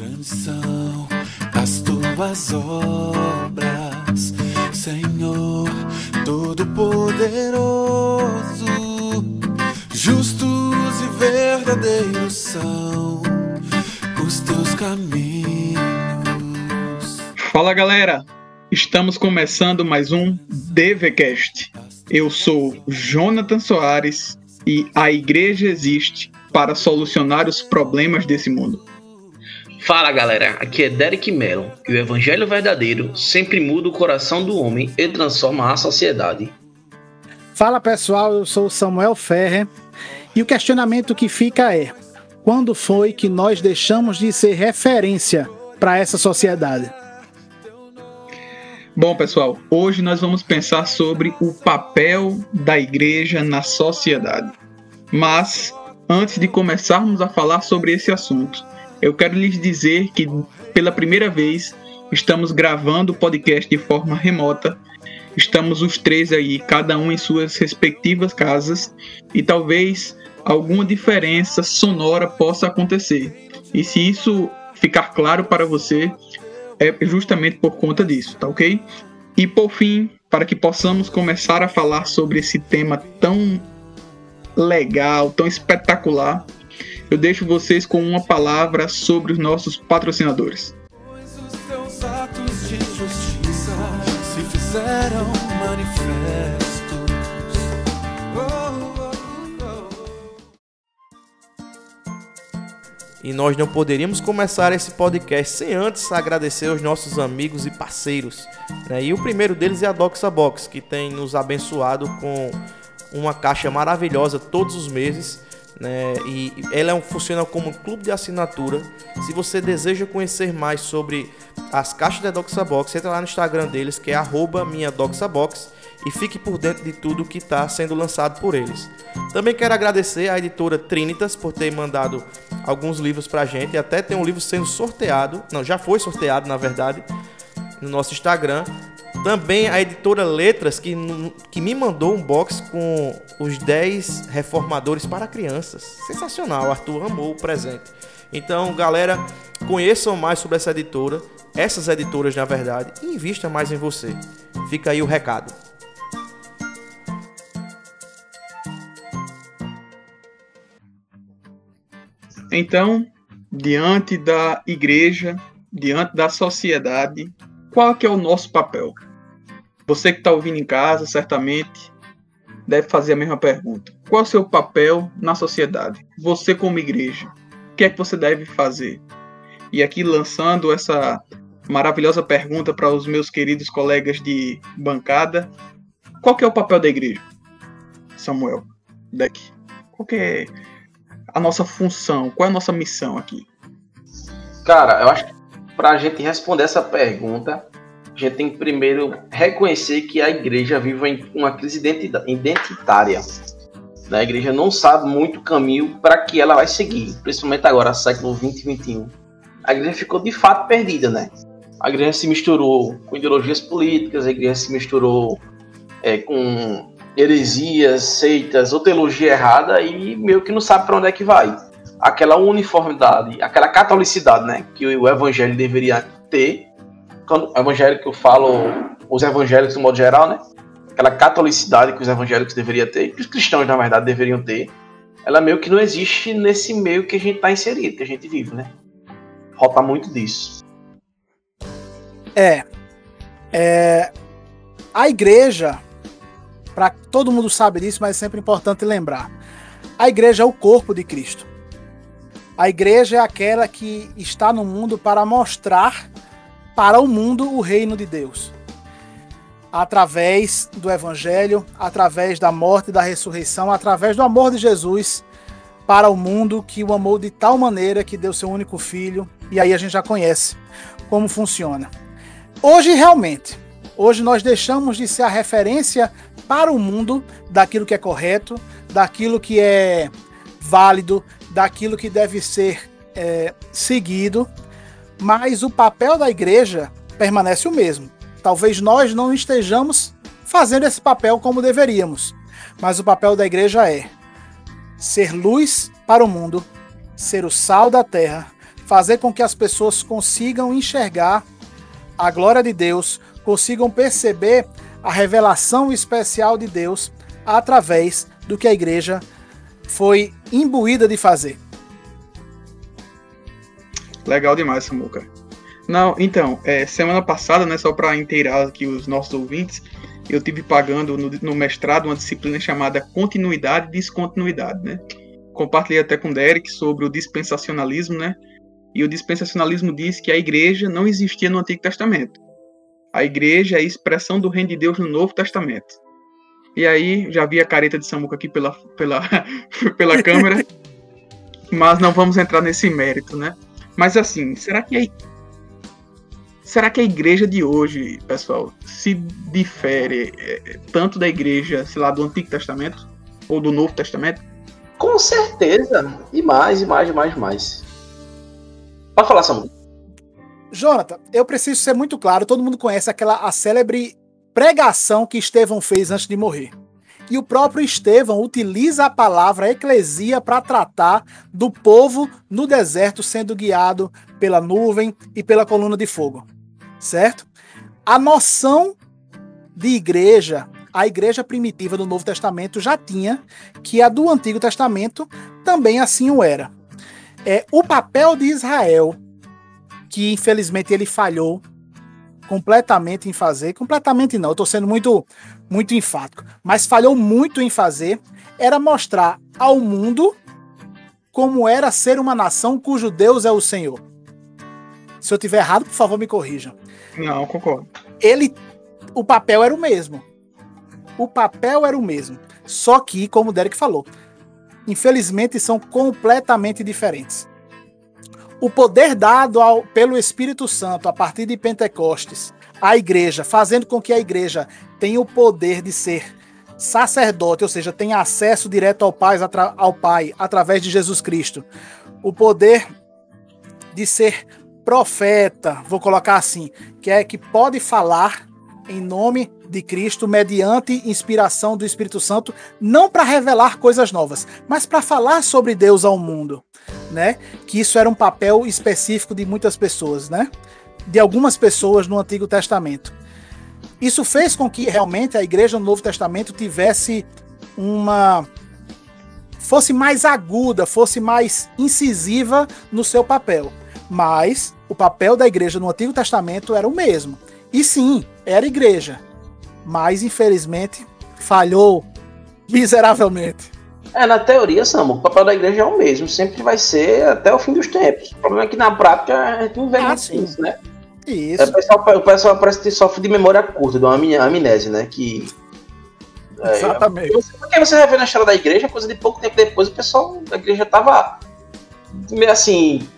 Grandes são as tuas obras, Senhor Todo-Poderoso. Justos e verdadeiros são os teus caminhos. Fala galera, estamos começando mais um DVCast. Eu sou Jonathan Soares e a igreja existe para solucionar os problemas desse mundo. Fala galera, aqui é Derek Mello e o Evangelho Verdadeiro sempre muda o coração do homem e transforma a sociedade. Fala pessoal, eu sou Samuel Ferrer e o questionamento que fica é: quando foi que nós deixamos de ser referência para essa sociedade? Bom, pessoal, hoje nós vamos pensar sobre o papel da igreja na sociedade. Mas, antes de começarmos a falar sobre esse assunto, eu quero lhes dizer que pela primeira vez estamos gravando o podcast de forma remota. Estamos os três aí, cada um em suas respectivas casas, e talvez alguma diferença sonora possa acontecer. E se isso ficar claro para você, é justamente por conta disso, tá ok? E por fim, para que possamos começar a falar sobre esse tema tão legal, tão espetacular, eu deixo vocês com uma palavra sobre os nossos patrocinadores. Pois os teus atos de justiça se fizeram manifestos. Oh, oh, oh. E nós não poderíamos começar esse podcast sem antes agradecer aos nossos amigos e parceiros. né? E o primeiro deles é a Doxa Box, que tem nos abençoado com uma caixa maravilhosa todos os meses. Né? E ela é um, funciona como um clube de assinatura. Se você deseja conhecer mais sobre as caixas da Doxa Box, entra lá no Instagram deles, que é arroba minha Doxa Box, e fique por dentro de tudo que está sendo lançado por eles. Também quero agradecer à editora Trinitas por ter mandado alguns livros pra gente, e até tem um livro sendo sorteado, não, já foi sorteado na verdade, no nosso Instagram. Também a editora Letras, que, que me mandou um box com os 10 reformadores para crianças. Sensacional, Arthur amou o presente. Então, galera, conheçam mais sobre essa editora, essas editoras na verdade, e invista mais em você. Fica aí o recado. Então, diante da igreja, diante da sociedade, qual que é o nosso papel? Você que está ouvindo em casa, certamente deve fazer a mesma pergunta. Qual é o seu papel na sociedade? Você como igreja, o que é que você deve fazer? E aqui lançando essa maravilhosa pergunta para os meus queridos colegas de bancada, qual que é o papel da igreja? Samuel, Deck, qual que é a nossa função? Qual é a nossa missão aqui? Cara, eu acho que pra gente responder essa pergunta, a gente tem que primeiro reconhecer que a igreja vive uma crise identitária. Né? A igreja não sabe muito o caminho para que ela vai seguir, principalmente agora, século 20 e 21. A igreja ficou de fato perdida, né? A igreja se misturou com ideologias políticas, a igreja se misturou é, com heresias, seitas, ou teologia errada e meio que não sabe para onde é que vai. Aquela uniformidade, aquela catolicidade, né, que o evangelho deveria ter. Quando o evangelho que eu falo, os evangélicos no modo geral, né? Aquela catolicidade que os evangélicos deveriam ter, que os cristãos na verdade deveriam ter, ela meio que não existe nesse meio que a gente está inserido, que a gente vive, né? Falta muito disso. É, é a igreja, para todo mundo sabe disso, mas é sempre importante lembrar. A igreja é o corpo de Cristo. A igreja é aquela que está no mundo para mostrar para o mundo o reino de Deus. Através do evangelho, através da morte e da ressurreição, através do amor de Jesus para o mundo que o amou de tal maneira que deu seu único filho, e aí a gente já conhece como funciona. Hoje, realmente, hoje nós deixamos de ser a referência para o mundo daquilo que é correto, daquilo que é válido, daquilo que deve ser é, seguido, mas o papel da igreja permanece o mesmo. Talvez nós não estejamos fazendo esse papel como deveríamos, mas o papel da igreja é ser luz para o mundo, ser o sal da terra, fazer com que as pessoas consigam enxergar a glória de Deus, consigam perceber a revelação especial de Deus através do que a igreja foi imbuída de fazer. Legal demais, Samuca. Não, então, é, semana passada, né, só para inteirar aqui os nossos ouvintes, eu tive pagando no, no, mestrado uma disciplina chamada Continuidade e Descontinuidade, né? Compartilhei até com o Derek sobre o dispensacionalismo, né? E o dispensacionalismo diz que a igreja não existia no Antigo Testamento. A igreja é a expressão do reino de Deus no Novo Testamento. E aí, já vi a careta de Samuca aqui pela, pela, pela câmera, mas não vamos entrar nesse mérito, né? Mas assim, será que a, será que a igreja de hoje, pessoal, se difere é, tanto da igreja, sei lá, do Antigo Testamento ou do Novo Testamento? Com certeza. E mais, e mais, e mais, e mais. Pode falar, Samuel. Jonathan, eu preciso ser muito claro. Todo mundo conhece aquela a célebre pregação que Estevão fez antes de morrer. E o próprio Estevão utiliza a palavra eclesia para tratar do povo no deserto sendo guiado pela nuvem e pela coluna de fogo. Certo? A noção de igreja, a igreja primitiva do Novo Testamento já tinha, que a do Antigo Testamento também assim o era. É, o papel de Israel, que infelizmente ele falhou completamente em fazer, completamente não, eu estou sendo muito, muito enfático, mas falhou muito em fazer, era mostrar ao mundo como era ser uma nação cujo Deus é o Senhor. Se eu tiver errado, por favor, me corrijam. Não, concordo. Ele, o papel era o mesmo. O papel era o mesmo. Só que, como o Derek falou, infelizmente são completamente diferentes o poder dado ao, pelo Espírito Santo a partir de Pentecostes à igreja, fazendo com que a igreja tenha o poder de ser sacerdote, ou seja, tenha acesso direto ao Pai, ao Pai através de Jesus Cristo. O poder de ser profeta, vou colocar assim, que é que pode falar em nome de Cristo mediante inspiração do Espírito Santo, não para revelar coisas novas, mas para falar sobre Deus ao mundo, né? Que isso era um papel específico de muitas pessoas, né? De algumas pessoas no Antigo Testamento. Isso fez com que realmente a igreja no Novo Testamento tivesse uma fosse mais aguda, fosse mais incisiva no seu papel. Mas o papel da igreja no Antigo Testamento era o mesmo. E sim, era igreja, mas infelizmente falhou miseravelmente. É, na teoria, Samu, o papel da igreja é o mesmo, sempre vai ser até o fim dos tempos. O problema é que na prática a gente não vê ah, isso, né? Isso. É, o, pessoal, o pessoal parece que sofre de memória curta, de uma amnésia, né? Que. É, Exatamente. Porque você vai ver na história da igreja, coisa de pouco tempo depois, o pessoal da igreja tava meio assim,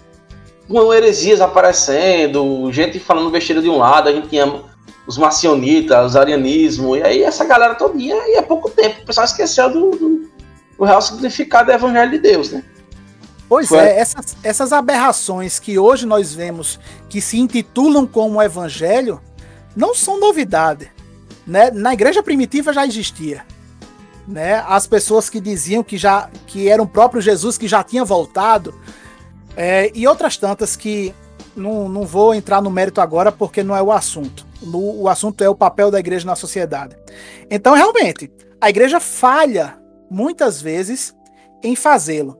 com heresias aparecendo, gente falando besteira de um lado, a gente tinha os macionitas, os arianismo, e aí essa galera todinha, e há pouco tempo o pessoal esqueceu do, do, do real significado do Evangelho de Deus, né? Pois Foi. é, essas, essas aberrações que hoje nós vemos que se intitulam como Evangelho não são novidade. Né? Na igreja primitiva já existia. Né? As pessoas que diziam que já que era o próprio Jesus que já tinha voltado, é, e outras tantas que não, não vou entrar no mérito agora porque não é o assunto. No, o assunto é o papel da igreja na sociedade. Então, realmente, a igreja falha muitas vezes em fazê-lo.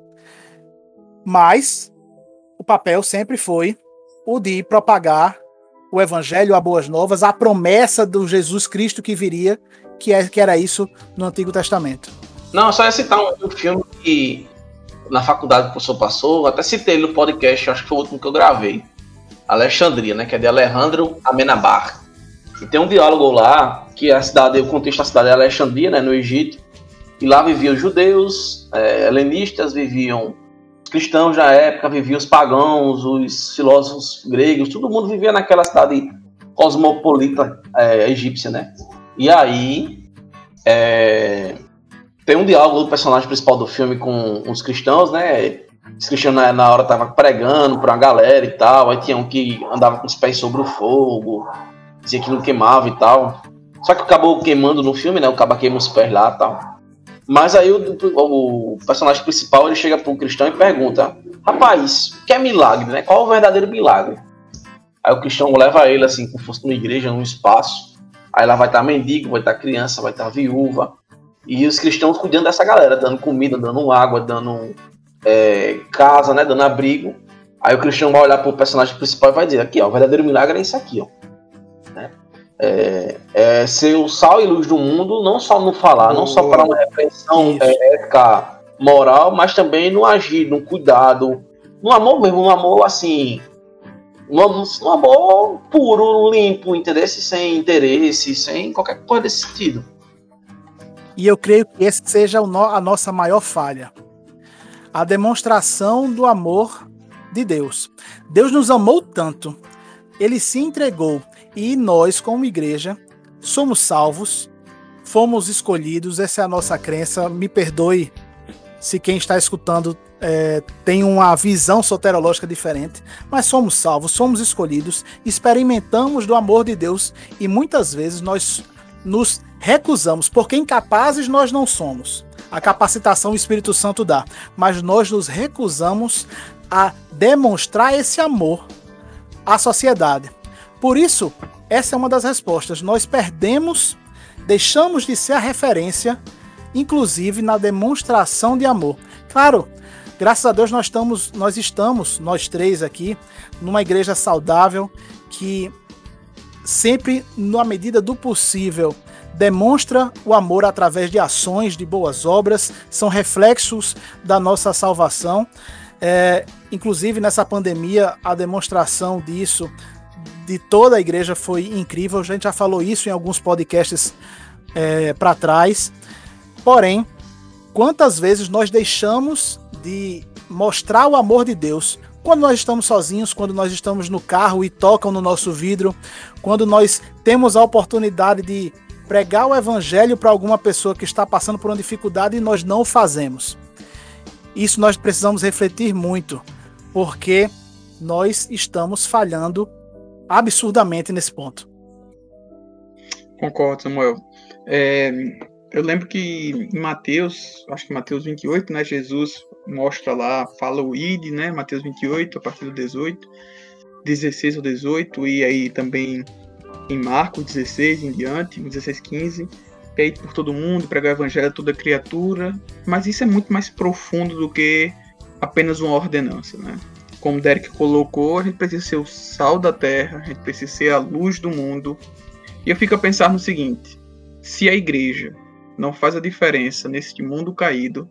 Mas o papel sempre foi o de propagar o evangelho, a boas novas, a promessa do Jesus Cristo que viria, que, é, que era isso no Antigo Testamento. Não, só ia citar um, um filme que na faculdade o professor passou, até citei ele no podcast, acho que foi o último que eu gravei. Alexandria, né? Que é de Alejandro Amenabar. E tem um diálogo lá, que a cidade, o contexto da cidade é Alexandria, né? No Egito. E lá viviam judeus, é, helenistas, viviam os cristãos da época, viviam os pagãos, os filósofos gregos, todo mundo vivia naquela cidade cosmopolita é, egípcia, né? E aí, é, tem um diálogo do personagem principal do filme com os cristãos, né? Os cristãos na, na hora tava pregando pra uma galera e tal. Aí tinha um que andava com os pés sobre o fogo, dizia que não queimava e tal. Só que acabou queimando no filme, né? O cabo queima os pés lá e tal. Mas aí o, o, o, personagem principal ele chega pro cristão e pergunta: rapaz, o que é milagre, né? Qual é o verdadeiro milagre? Aí o cristão leva ele assim, como fosse numa igreja, num espaço. Aí lá vai estar mendigo, vai estar criança, vai estar viúva. E os cristãos cuidando dessa galera, dando comida, dando água, dando é, casa, né? Dando abrigo. Aí o cristão vai olhar pro personagem principal e vai dizer, aqui, ó, o verdadeiro milagre é isso aqui, ó. É, é, ser o sal e luz do mundo, não só no falar, não só para uma repreensão é, ética, moral, mas também no agir, no cuidado, no amor mesmo, no amor assim, no amor puro, limpo, interesse sem interesse, sem qualquer coisa desse sentido. E eu creio que esse seja a nossa maior falha. A demonstração do amor de Deus. Deus nos amou tanto, ele se entregou e nós, como igreja, somos salvos, fomos escolhidos, essa é a nossa crença. Me perdoe se quem está escutando é, tem uma visão soterológica diferente, mas somos salvos, somos escolhidos, experimentamos do amor de Deus e muitas vezes nós nos recusamos, porque incapazes nós não somos. A capacitação o Espírito Santo dá, mas nós nos recusamos a demonstrar esse amor à sociedade. Por isso, essa é uma das respostas. Nós perdemos, deixamos de ser a referência, inclusive na demonstração de amor. Claro, Graças a Deus nós estamos, nós estamos, nós três aqui, numa igreja saudável que sempre, na medida do possível, demonstra o amor através de ações, de boas obras, são reflexos da nossa salvação. É, inclusive nessa pandemia, a demonstração disso de toda a igreja foi incrível. A gente já falou isso em alguns podcasts é, para trás. Porém, quantas vezes nós deixamos de mostrar o amor de Deus quando nós estamos sozinhos, quando nós estamos no carro e tocam no nosso vidro, quando nós temos a oportunidade de pregar o evangelho para alguma pessoa que está passando por uma dificuldade e nós não o fazemos. Isso nós precisamos refletir muito, porque nós estamos falhando absurdamente nesse ponto. Concordo, Samuel. É, eu lembro que em Mateus, acho que Mateus 28, né, Jesus mostra lá, fala o id, né, Mateus 28, a partir do 18, 16 ao 18, e aí também em Marcos 16 em diante, 16, 15, é ir por todo mundo, pregar o evangelho a toda criatura, mas isso é muito mais profundo do que apenas uma ordenança, né? Como Derek colocou, a gente precisa ser o sal da terra, a gente precisa ser a luz do mundo. E eu fico a pensar no seguinte: se a igreja não faz a diferença nesse mundo caído,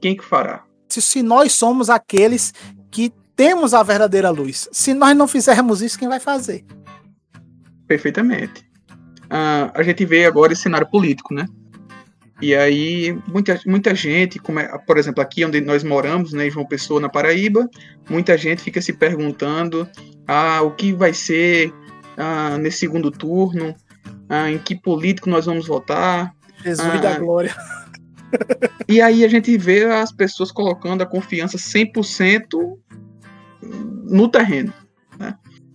quem que fará? Se, se nós somos aqueles que temos a verdadeira luz, se nós não fizermos isso, quem vai fazer? Perfeitamente. Uh, a gente vê agora esse cenário político, né? E aí, muita, muita gente, como é, por exemplo, aqui onde nós moramos, né, em João Pessoa, na Paraíba, muita gente fica se perguntando ah, o que vai ser ah, nesse segundo turno, ah, em que político nós vamos votar, Jesus ah, da glória. E aí a gente vê as pessoas colocando a confiança 100% no terreno. Né?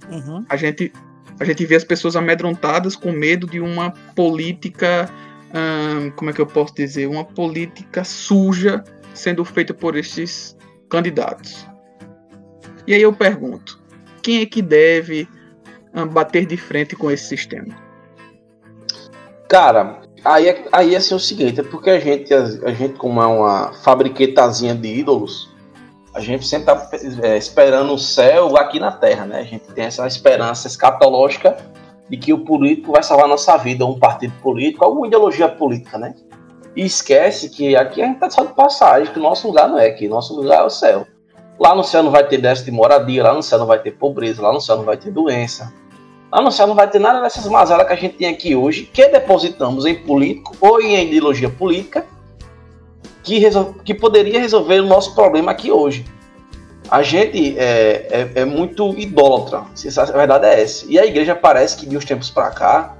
Uhum. A, gente, a gente vê as pessoas amedrontadas com medo de uma política, como é que eu posso dizer, uma política suja sendo feita por esses candidatos. E aí eu pergunto, quem é que deve bater de frente com esse sistema? Cara, Aí, é, aí é assim o seguinte, é porque a gente, a, gente, como é uma fabriquetazinha de ídolos, a gente sempre tá é, esperando o céu aqui na terra, né? A gente tem essa esperança escatológica de que o político vai salvar a nossa vida, um partido político, alguma ideologia política, né? E esquece que aqui a gente tá só de passagem, que o nosso lugar não é aqui, nosso lugar é o céu. Lá no céu não vai ter déficit de moradia, lá no céu não vai ter pobreza, lá no céu não vai ter doença, Lá no céu não vai ter nada dessas mazelas que a gente tem aqui hoje, que depositamos em político ou em ideologia política, que, que poderia resolver o nosso problema aqui hoje. A gente é, é, é muito idólatra, a verdade é essa. E a igreja parece que de uns tempos para cá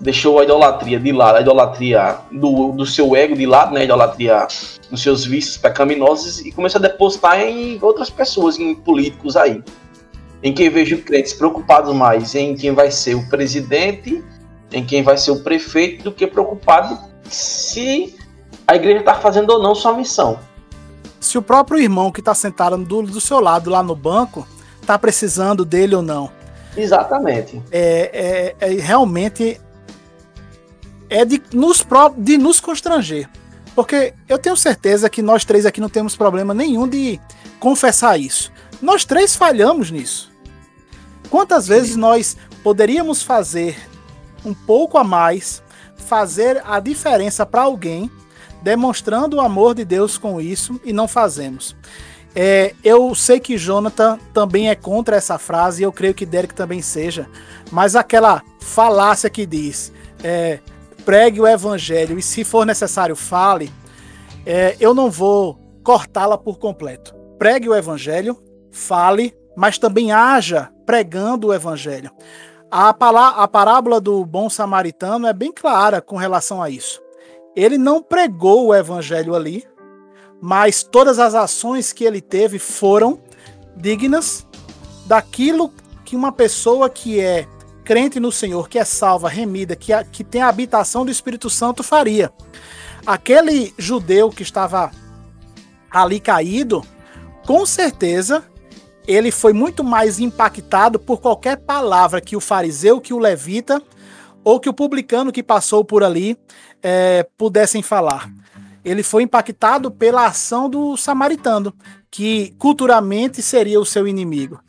deixou a idolatria de lado, a idolatria do, do seu ego de lado, né, a idolatria dos seus vícios pecaminosos e começou a depositar em outras pessoas, em políticos aí em quem vejo crentes preocupados mais em quem vai ser o presidente, em quem vai ser o prefeito, do que preocupado se a igreja está fazendo ou não sua missão. Se o próprio irmão que está sentado do, do seu lado lá no banco está precisando dele ou não. Exatamente. É, é, é realmente é de nos, de nos constranger. Porque eu tenho certeza que nós três aqui não temos problema nenhum de confessar isso. Nós três falhamos nisso. Quantas vezes nós poderíamos fazer um pouco a mais, fazer a diferença para alguém, demonstrando o amor de Deus com isso e não fazemos? É, eu sei que Jonathan também é contra essa frase, e eu creio que Derek também seja, mas aquela falácia que diz é, pregue o evangelho e, se for necessário, fale, é, eu não vou cortá-la por completo. Pregue o evangelho, fale, mas também haja pregando o evangelho. A, a parábola do bom samaritano é bem clara com relação a isso. Ele não pregou o evangelho ali, mas todas as ações que ele teve foram dignas daquilo que uma pessoa que é crente no Senhor, que é salva, remida, que, a- que tem a habitação do Espírito Santo faria. Aquele judeu que estava ali caído, com certeza ele foi muito mais impactado por qualquer palavra que o fariseu, que o levita ou que o publicano que passou por ali eh, pudessem falar. Ele foi impactado pela ação do samaritano, que culturalmente seria o seu inimigo.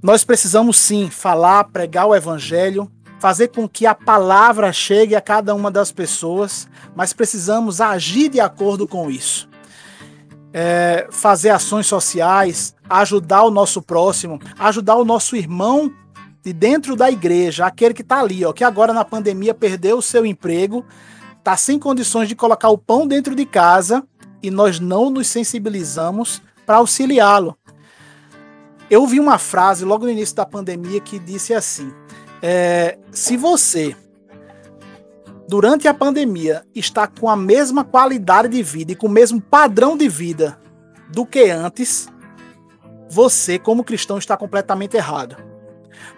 Nós precisamos sim falar, pregar o evangelho, fazer com que a palavra chegue a cada uma das pessoas, mas precisamos agir de acordo com isso. É, fazer ações sociais, ajudar o nosso próximo, ajudar o nosso irmão de dentro da igreja, aquele que está ali, ó, que agora na pandemia perdeu o seu emprego, está sem condições de colocar o pão dentro de casa e nós não nos sensibilizamos para auxiliá-lo. Eu ouvi uma frase logo no início da pandemia que disse assim: é, se você, durante a pandemia, está com a mesma qualidade de vida e com o mesmo padrão de vida do que antes, você, como cristão, está completamente errado.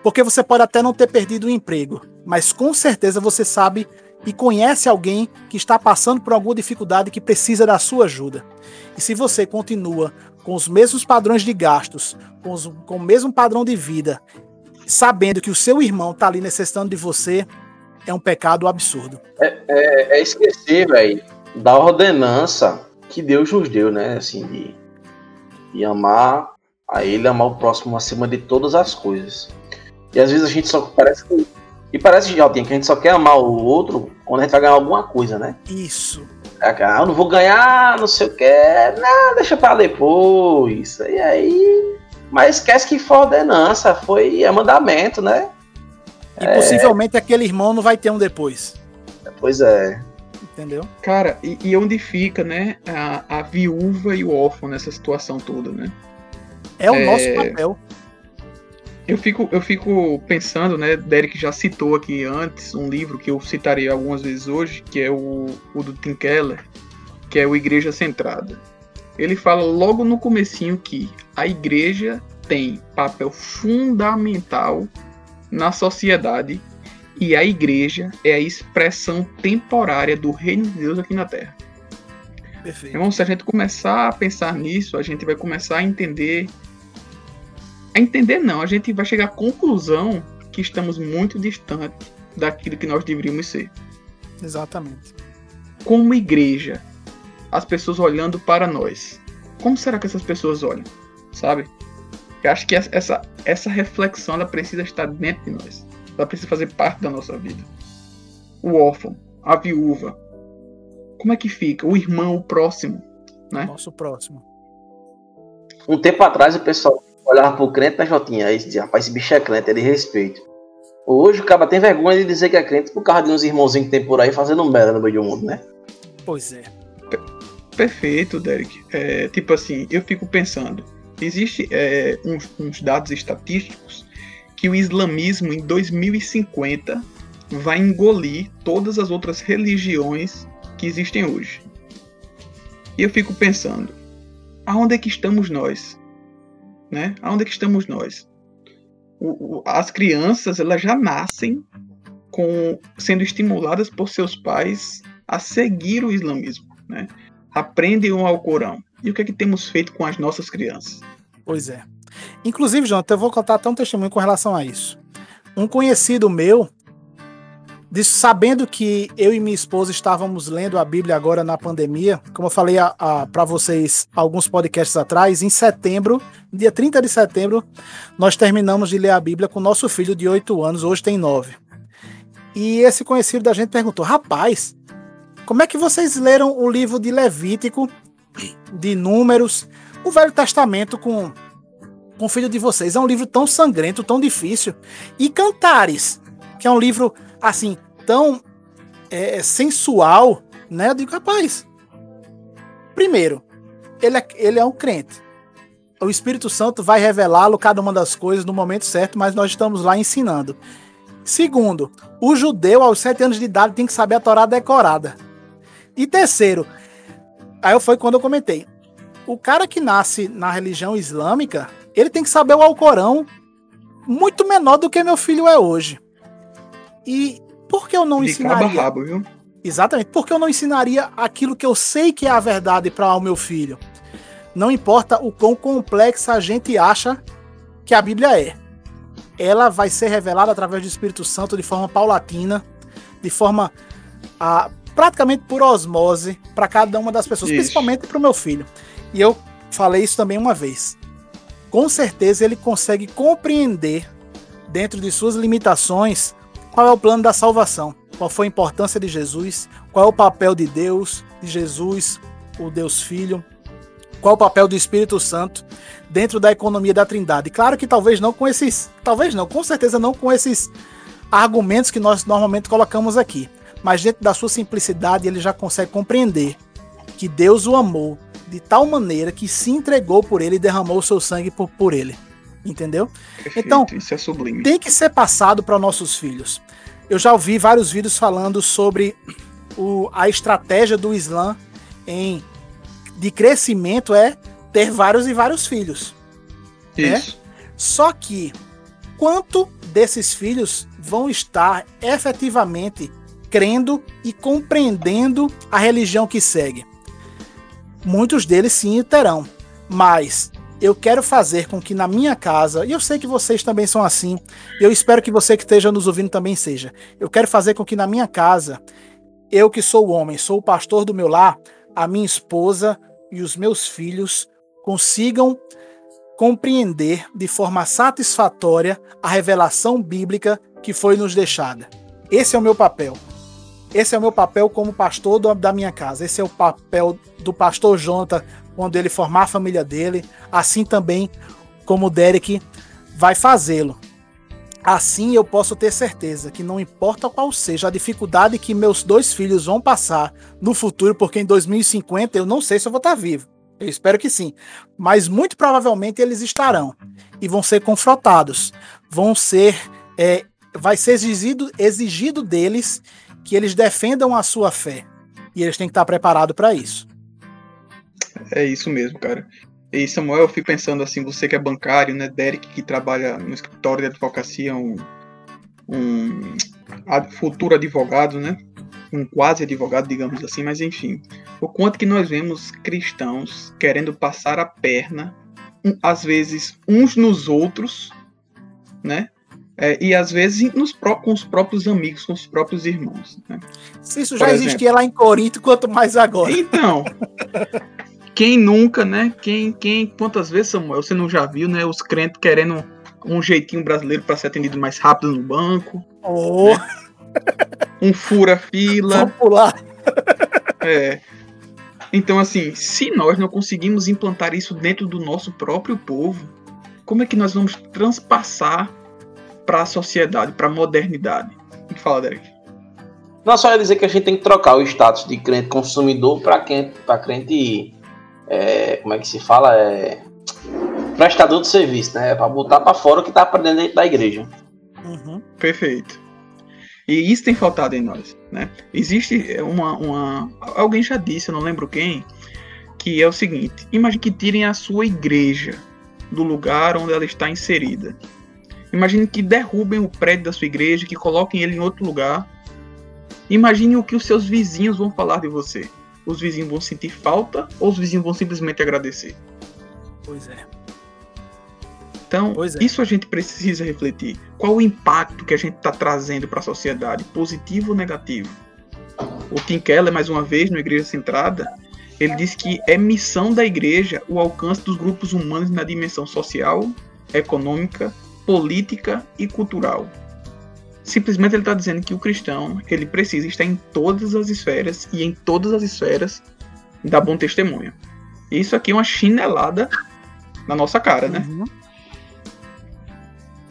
Porque você pode até não ter perdido o emprego, mas com certeza você sabe e conhece alguém que está passando por alguma dificuldade que precisa da sua ajuda. E se você continua com os mesmos padrões de gastos, com, os- com o mesmo padrão de vida, sabendo que o seu irmão está ali necessitando de você, é um pecado absurdo. É, é esquecer, velho, da ordenança que Deus nos deu, né? Assim, de, de amar a Ele, amar o próximo acima de todas as coisas. E às vezes a gente só parece que. E parece, Jaltinha, que a gente só quer amar o outro quando a gente vai ganhar alguma coisa, né? Isso. Ah, eu não vou ganhar, não sei o que, não, deixa pra depois. E aí. Mas esquece que foi ordenança, foi é mandamento, né? E possivelmente aquele irmão não vai ter um depois. Pois é. Entendeu? Cara, e, e onde fica, né, a, a viúva e o órfão nessa situação toda, né? É o É. nosso papel. Eu fico, eu fico pensando, né? Derek já citou aqui antes um livro que eu citarei algumas vezes hoje, que é o, o do Tim Keller, que é o Igreja Centrada. Ele fala logo no comecinho que a igreja tem papel fundamental na sociedade e a igreja é a expressão temporária do reino de Deus aqui na Terra. Perfeito. Irmão, se a gente começar a pensar nisso, a gente vai começar a entender. A entender não, a gente vai chegar à conclusão que estamos muito distante daquilo que nós deveríamos ser. Exatamente. Como igreja, as pessoas olhando para nós. Como será que essas pessoas olham? Sabe? Eu acho que essa, essa reflexão ela precisa estar dentro de nós. Ela precisa fazer parte da nossa vida. O órfão, a viúva. Como é que fica? O irmão, o próximo. Né? Nosso próximo. Um tempo atrás o pessoal olhava pro crente na Jotinha e dizia, rapaz, esse bicho é crente, é de respeito. Hoje o cara tem vergonha de dizer que é crente por causa de uns irmãozinhos que tem por aí fazendo merda no meio do mundo, né? Pois é. Perfeito, Derek. É, tipo assim, eu fico pensando, existe é, uns, uns dados estatísticos que o islamismo em 2050 vai engolir todas as outras religiões que existem hoje. E eu fico pensando, aonde é que estamos nós? Né? Aonde é que estamos nós? O- o- as crianças elas já nascem com sendo estimuladas por seus pais a seguir o islamismo, né? aprendem o Alcorão, e o que é que temos feito com as nossas crianças. Pois é. Inclusive, Jonathan, eu vou contar até um testemunho com relação a isso. Um conhecido meu, disse, sabendo que eu e minha esposa estávamos lendo a Bíblia agora na pandemia, como eu falei para vocês alguns podcasts atrás, em setembro, dia 30 de setembro, nós terminamos de ler a Bíblia com nosso filho de 8 anos, hoje tem 9. E esse conhecido da gente perguntou: rapaz, como é que vocês leram o livro de Levítico, de Números, o Velho Testamento com, com o filho de vocês? É um livro tão sangrento, tão difícil. E Cantares, que é um livro assim, tão é, sensual, né? Eu digo, rapaz, primeiro, ele é, ele é um crente. O Espírito Santo vai revelá-lo cada uma das coisas no momento certo, mas nós estamos lá ensinando. Segundo, o judeu aos sete anos de idade tem que saber a Torá decorada. E terceiro, aí foi quando eu comentei, o cara que nasce na religião islâmica, ele tem que saber o Alcorão muito menor do que meu filho é hoje. E por que eu não De ensinaria? cabo rabo, viu? Exatamente. Por que eu não ensinaria aquilo que eu sei que é a verdade para o meu filho? Não importa o quão complexa a gente acha que a Bíblia é ela vai ser revelada através do Espírito Santo de forma paulatina, de forma a, praticamente por osmose para cada uma das pessoas, Isso. principalmente para o meu filho. E eu falei isso também uma vez. Com certeza ele consegue compreender, dentro de suas limitações, qual é o plano da salvação, qual foi a importância de Jesus, qual é o papel de Deus, de Jesus, o Deus Filho, qual o papel do Espírito Santo dentro da economia da Trindade. Claro que talvez não com esses, talvez não, com certeza não com esses argumentos que nós normalmente colocamos aqui, mas dentro da sua simplicidade ele já consegue compreender que Deus o amou de tal maneira que se entregou por ele e derramou o seu sangue por, por ele. Entendeu? Perfeito, Então, isso é sublime. tem que ser passado para nossos filhos. Eu já ouvi vários vídeos falando sobre o, a estratégia do Islã em de crescimento é ter vários e vários filhos. né? Isso. Só que quanto desses filhos vão estar efetivamente crendo e compreendendo a religião que segue? Muitos deles sim terão, mas eu quero fazer com que na minha casa, e eu sei que vocês também são assim, eu espero que você que esteja nos ouvindo também seja. Eu quero fazer com que na minha casa, eu que sou o homem, sou o pastor do meu lar, a minha esposa e os meus filhos consigam compreender de forma satisfatória a revelação bíblica que foi nos deixada. Esse é o meu papel. Esse é o meu papel como pastor do- da minha casa. Esse é o papel do pastor Jonathan quando ele formar a família dele. Assim também como o Derek vai fazê-lo. Assim eu posso ter certeza que não importa qual seja a dificuldade que meus dois filhos vão passar no futuro, porque em 2050 eu não sei se eu vou estar vivo. Eu espero que sim. Mas muito provavelmente eles estarão e vão ser confrontados. Vão ser. é, vai ser exigido, exigido deles que eles defendam a sua fé. E eles têm que estar preparados para isso. É isso mesmo, cara. E Samuel, eu fico pensando assim, você que é bancário, né? Derek que trabalha no escritório de advocacia, um, um ad- futuro advogado, né? Um quase advogado, digamos assim, mas enfim. O quanto que nós vemos cristãos querendo passar a perna, um- às vezes uns nos outros, né? É, e às vezes nos pró- com os próprios amigos, com os próprios irmãos. Né? Se isso Por já exemplo. existia lá em Corinto, quanto mais agora. Então, quem nunca, né? Quem, quem, quantas vezes, Samuel, você não já viu, né? Os crentes querendo um jeitinho brasileiro para ser atendido mais rápido no banco, Oh, um fura-fila, vamos pular. é. Então, assim, se nós não conseguimos implantar isso dentro do nosso próprio povo, como é que nós vamos transpassar para a sociedade, para a modernidade? O que fala, Derek? Não, só ia dizer que a gente tem que trocar o status de crente consumidor para crente, pra crente é, como é que se fala? É, prestador de serviço, né? Para botar para fora o que tá aprendendo dentro da igreja. Uhum. Perfeito. E isso tem faltado em nós, né? Existe uma, uma. Alguém já disse, eu não lembro quem, que é o seguinte: imagine que tirem a sua igreja do lugar onde ela está inserida. Imagine que derrubem o prédio da sua igreja, que coloquem ele em outro lugar. Imagine o que os seus vizinhos vão falar de você. Os vizinhos vão sentir falta ou os vizinhos vão simplesmente agradecer? Pois é. Então, é. isso a gente precisa refletir. Qual o impacto que a gente está trazendo para a sociedade, positivo ou negativo? O Tim Keller, mais uma vez, no Igreja Centrada, ele diz que é missão da igreja o alcance dos grupos humanos na dimensão social, econômica, política e cultural. Simplesmente ele está dizendo que o cristão ele precisa estar em todas as esferas e em todas as esferas dar bom testemunho. Isso aqui é uma chinelada na nossa cara, né? Uhum.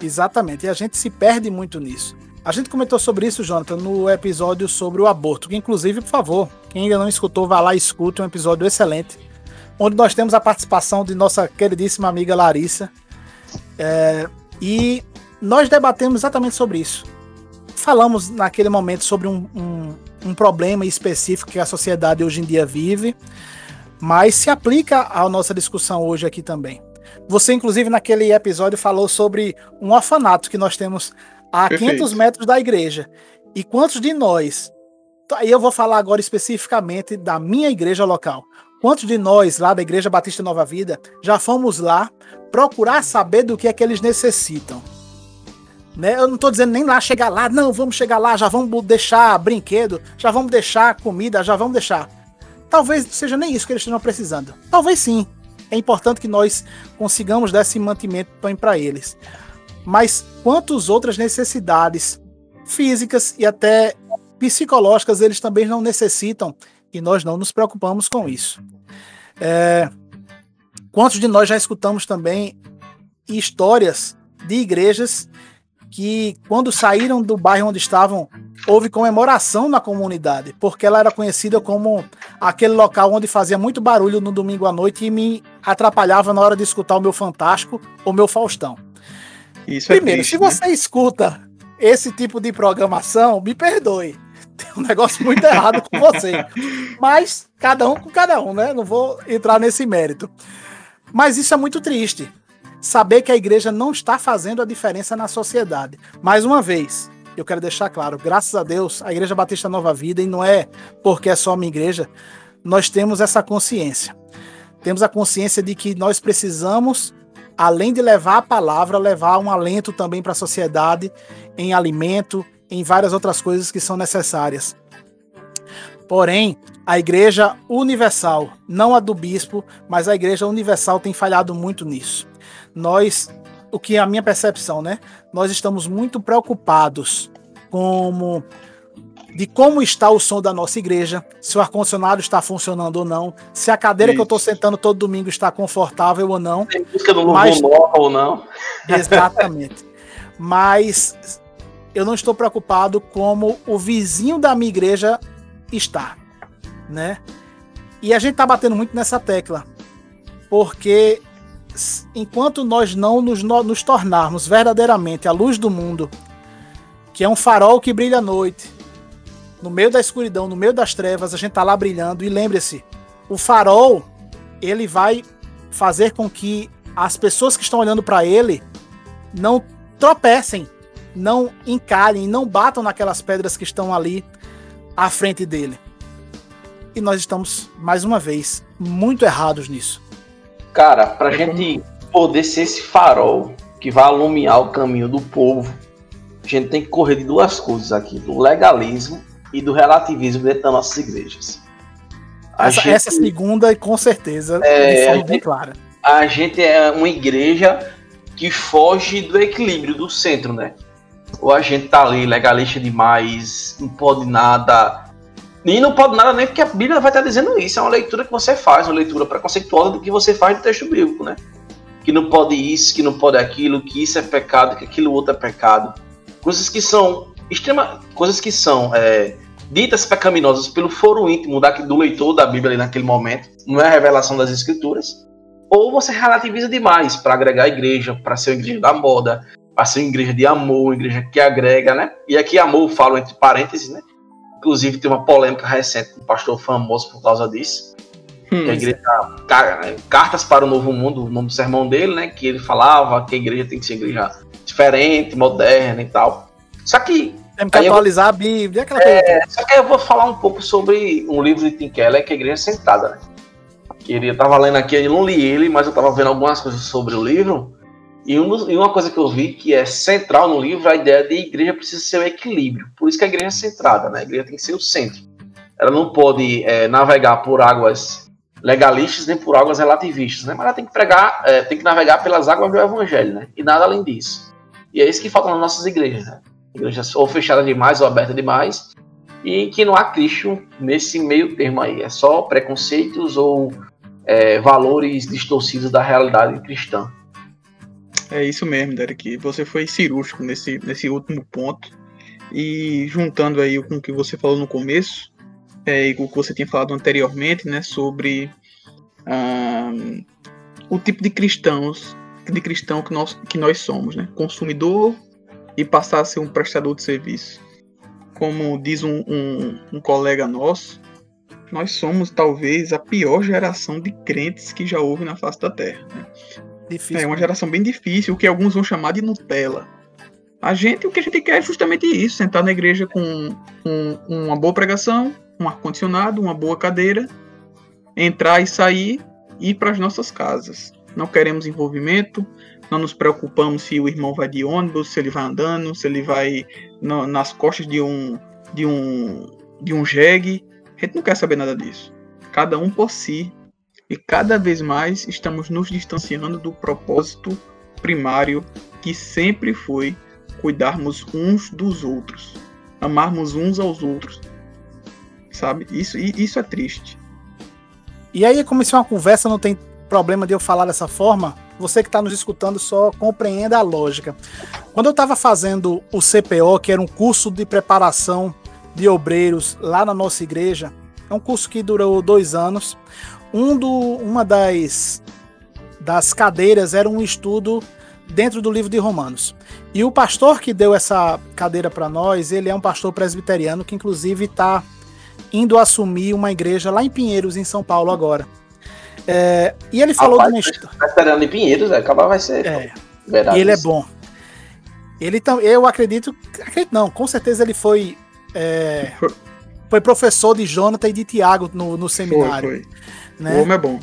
Exatamente, e a gente se perde muito nisso. A gente comentou sobre isso, Jonathan, no episódio sobre o aborto, que inclusive, por favor, quem ainda não escutou, vá lá e escute, um episódio excelente, onde nós temos a participação de nossa queridíssima amiga Larissa. É, e nós debatemos exatamente sobre isso. Falamos naquele momento sobre um, um, um problema específico que a sociedade hoje em dia vive, mas se aplica à nossa discussão hoje aqui também. Você, inclusive, naquele episódio falou sobre um orfanato que nós temos a Perfeito. 500 metros da igreja. E quantos de nós, aí eu vou falar agora especificamente da minha igreja local. Quantos de nós, lá da Igreja Batista Nova Vida, já fomos lá procurar saber do que é que eles necessitam? Né? Eu não estou dizendo nem lá chegar lá, não, vamos chegar lá, já vamos deixar brinquedo, já vamos deixar comida, já vamos deixar. Talvez seja nem isso que eles estejam precisando. Talvez sim. É importante que nós consigamos dar esse mantimento para eles. Mas quantas outras necessidades físicas e até psicológicas eles também não necessitam e nós não nos preocupamos com isso. É, quantos de nós já escutamos também histórias de igrejas que, quando saíram do bairro onde estavam, houve comemoração na comunidade, porque ela era conhecida como aquele local onde fazia muito barulho no domingo à noite e me atrapalhava na hora de escutar o meu Fantástico ou meu Faustão. Isso é Primeiro, triste, se né? você escuta esse tipo de programação, me perdoe. Tem um negócio muito errado com você. Mas cada um com cada um, né? Não vou entrar nesse mérito. Mas isso é muito triste. Saber que a igreja não está fazendo a diferença na sociedade. Mais uma vez, eu quero deixar claro, graças a Deus, a Igreja Batista Nova Vida, e não é porque é só minha igreja, nós temos essa consciência. Temos a consciência de que nós precisamos além de levar a palavra, levar um alento também para a sociedade em alimento, em várias outras coisas que são necessárias. Porém, a igreja universal, não a do bispo, mas a igreja universal tem falhado muito nisso. Nós, o que é a minha percepção, né? Nós estamos muito preocupados como de como está o som da nossa igreja, se o ar-condicionado está funcionando ou não, se a cadeira que eu estou sentando todo domingo está confortável ou não. Tem música no Mas- ou não? Exatamente. Mas eu não estou preocupado como o vizinho da minha igreja está, né? E a gente tá batendo muito nessa tecla, porque enquanto nós não nos, no- nos tornarmos verdadeiramente a luz do mundo, que é um farol que brilha à noite, no meio da escuridão, no meio das trevas, a gente tá lá brilhando. E lembre-se, o farol ele vai fazer com que as pessoas que estão olhando para ele não tropecem, não encalhem, não batam naquelas pedras que estão ali à frente dele. E nós estamos, mais uma vez, muito errados nisso. Cara, pra gente poder ser esse farol que vai alumiar o caminho do povo, a gente tem que correr de duas coisas aqui: do legalismo e do relativismo dentro das nossas igrejas. A Essa, gente- essa segunda, com certeza, É, de forma bem clara. a gente é uma igreja que foge do equilíbrio do centro, né? Ou a gente tá ali legalista demais, não pode nada. E não pode nada nem porque a Bíblia vai estar dizendo isso. É uma leitura que você faz, uma leitura preconceituosa do que você faz no texto bíblico, né? Que não pode isso, que não pode aquilo, que isso é pecado, que aquilo outro é pecado. Coisas que são extrema, coisas que são é, ditas pecaminosas pelo foro íntimo da, do leitor da Bíblia ali naquele momento. Não é a revelação das escrituras ou você relativiza demais para agregar a igreja, para ser uma igreja da moda, para ser uma igreja de amor, uma igreja que agrega, né? E aqui amor eu falo entre parênteses, né? Inclusive tem uma polêmica recente com um pastor famoso por causa disso. Hum, Que a igreja Ca- Cartas para o Novo Mundo, o nome do sermão dele, né? Que ele falava que a igreja tem que ser igreja diferente, moderna e tal. Só que Temos que eu- atualizar a Bíblia, aquela coisa. É, só que eu vou falar um pouco sobre um livro de Tim Keller, que é a Igreja Sentada, né? Que ele, eu tava lendo aqui, eu não li ele, mas eu tava vendo algumas coisas sobre o livro. E, um uma coisa que eu vi que é central no livro, a ideia de igreja precisa ser o equilíbrio. Por isso que a igreja é centrada, né? A igreja tem que ser o centro. Ela não pode é, navegar por águas legalistas nem por águas relativistas, né? Mas ela tem que pregar, é, tem que navegar pelas águas do evangelho, né? E nada além disso. E é isso que falta nas nossas igrejas, né? Igrejas ou fechada demais ou aberta demais, e que não há Cristo nesse meio termo aí. É só preconceitos ou é, valores distorcidos da realidade cristã. É isso mesmo, Derek. Você foi cirúrgico nesse, nesse último ponto. E juntando aí com o que você falou no começo, é, e com o que você tinha falado anteriormente, né, sobre o tipo de cristãos, de cristão que nós, que nós somos, né? Consumidor e passar a ser um prestador de serviço. Como diz um, um, um colega nosso, nós somos talvez a pior geração de crentes que já houve na face da Terra. né? Difícil. É uma geração bem difícil, o que alguns vão chamar de Nutella. A gente, o que a gente quer é justamente isso: sentar na igreja com, com uma boa pregação, um ar-condicionado, uma boa cadeira, entrar e sair e ir para as nossas casas. Não queremos envolvimento, não nos preocupamos se o irmão vai de ônibus, se ele vai andando, se ele vai no- nas costas de um, de um, de um jegue. A gente não quer saber nada disso. Cada um por si, e cada vez mais estamos nos distanciando do propósito primário que sempre foi cuidarmos uns dos outros, amarmos uns aos outros. Sabe? Isso, isso é triste. E aí, como isso é uma conversa, não tem problema de eu falar dessa forma. Você que está nos escutando só compreenda a lógica. Quando eu estava fazendo o CPO, que era um curso de preparação de obreiros lá na nossa igreja, é um curso que durou dois anos. Um do, uma das, das cadeiras era um estudo dentro do livro de Romanos. E o pastor que deu essa cadeira para nós, ele é um pastor presbiteriano que inclusive está indo assumir uma igreja lá em Pinheiros, em São Paulo agora. É, e ele falou Rapaz, de uma história. Tá em Pinheiros, é, acabar vai ser É, verdade. e ele é bom. Ele tam, eu acredito, acredito não, com certeza ele foi é, foi professor de Jonathan e de Tiago no, no seminário, Foi, foi. Né? O homem é bom.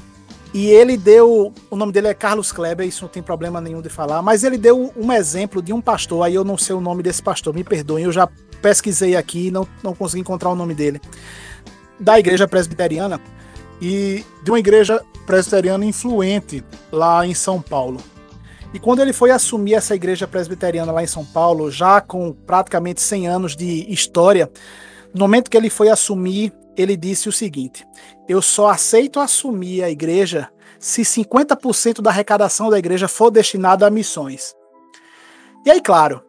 E ele deu, o nome dele é Carlos Kleber, isso não tem problema nenhum de falar, mas ele deu um exemplo de um pastor, aí eu não sei o nome desse pastor, me perdoem, eu já pesquisei aqui e não, não consegui encontrar o nome dele, da igreja presbiteriana, e de uma igreja presbiteriana influente lá em São Paulo. E quando ele foi assumir essa igreja presbiteriana lá em São Paulo, já com praticamente 100 anos de história, no momento que ele foi assumir, ele disse o seguinte: Eu só aceito assumir a igreja se 50% da arrecadação da igreja for destinada a missões. E aí, claro,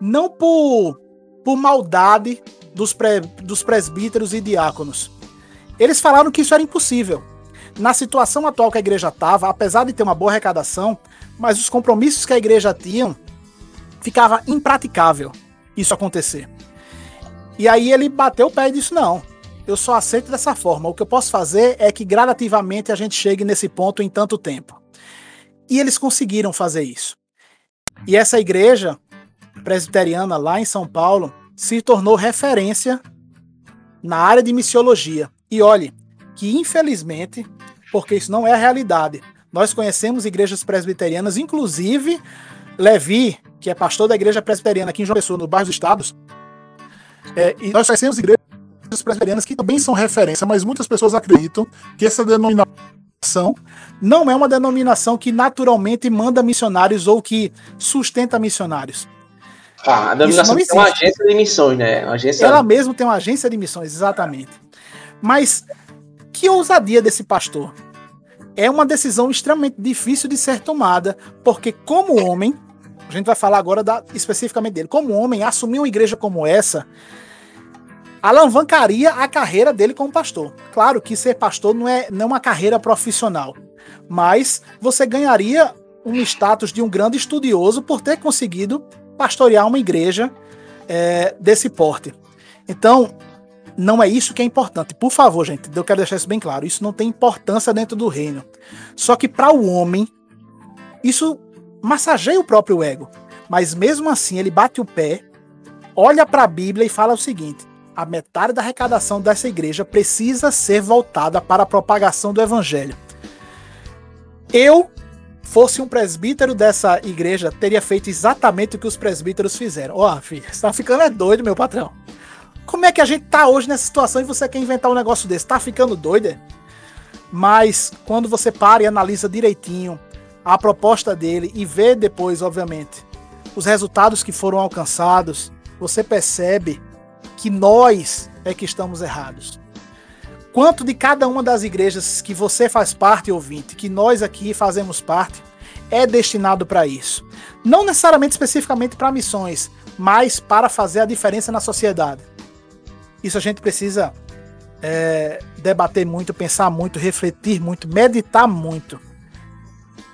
não por, por maldade dos, pre- dos presbíteros e diáconos. Eles falaram que isso era impossível. Na situação atual que a igreja estava, apesar de ter uma boa arrecadação, mas os compromissos que a igreja tinha, ficava impraticável isso acontecer. E aí ele bateu o pé e disse: não, eu só aceito dessa forma. O que eu posso fazer é que gradativamente a gente chegue nesse ponto em tanto tempo. E eles conseguiram fazer isso. E essa igreja presbiteriana lá em São Paulo se tornou referência na área de missiologia. E olhe, que infelizmente, porque isso não é a realidade, nós conhecemos igrejas presbiterianas, inclusive Levi, que é pastor da igreja presbiteriana aqui em João Pessoa, no bairro dos Estados, é, e nós conhecemos igrejas presbiterianas que também são referência, mas muitas pessoas acreditam que essa denominação não é uma denominação que naturalmente manda missionários ou que sustenta missionários. Ah, a denominação tem uma agência de missões, né? Agência Ela mesmo tem uma agência de missões, exatamente. Mas que ousadia desse pastor. É uma decisão extremamente difícil de ser tomada, porque como homem, a gente vai falar agora da- especificamente dele, como homem, assumir uma igreja como essa alavancaria a carreira dele como pastor. Claro que ser pastor não é, não é uma carreira profissional, mas você ganharia um status de um grande estudioso por ter conseguido pastorear uma igreja é, desse porte. Então, não é isso que é importante. Por favor, gente, eu quero deixar isso bem claro. Isso não tem importância dentro do reino. Só que para o homem, isso massageia o próprio ego. Mas mesmo assim, ele bate o pé olha para a Bíblia e fala o seguinte: a metade da arrecadação dessa igreja precisa ser voltada para a propagação do evangelho. Eu fosse um presbítero dessa igreja, teria feito exatamente o que os presbíteros fizeram. Ó, oh, filho, você tá ficando é doido, meu patrão. Como é que a gente tá hoje nessa situação e você quer inventar um negócio desse? Tá ficando doido? É? Mas quando você para e analisa direitinho a proposta dele e vê depois, obviamente, os resultados que foram alcançados, você percebe que nós é que estamos errados. Quanto de cada uma das igrejas que você faz parte, ouvinte, que nós aqui fazemos parte, é destinado para isso? Não necessariamente especificamente para missões, mas para fazer a diferença na sociedade. Isso a gente precisa é, debater muito, pensar muito, refletir muito, meditar muito,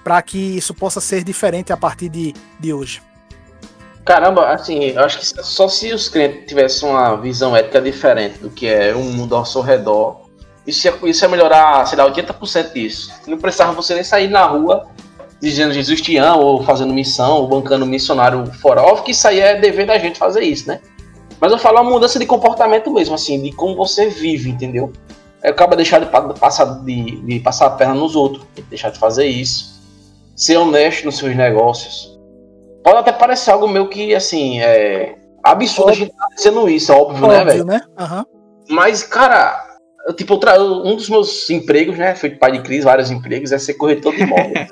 para que isso possa ser diferente a partir de, de hoje. Caramba, assim, acho que só se os crentes tivessem uma visão ética diferente do que é o mundo ao seu redor, isso ia, isso ia melhorar, sei lá, 80% disso. Não precisava você nem sair na rua dizendo Jesus te ama, ou fazendo missão, ou bancando missionário fora. Óbvio que isso aí é dever da gente fazer isso, né? Mas eu falo uma mudança de comportamento mesmo, assim, de como você vive, entendeu? Acaba deixar de passar, de, de passar a perna nos outros, deixar de fazer isso. Ser honesto nos seus negócios. Pode até parecer algo meio que, assim, é absurdo óbvio. a gente estar tá dizendo isso, é óbvio, né, óbvio né, velho? Né? Uhum. Mas, cara, eu, tipo, um dos meus empregos, né? Fui pai de crise, vários empregos, é ser corretor de imóvel.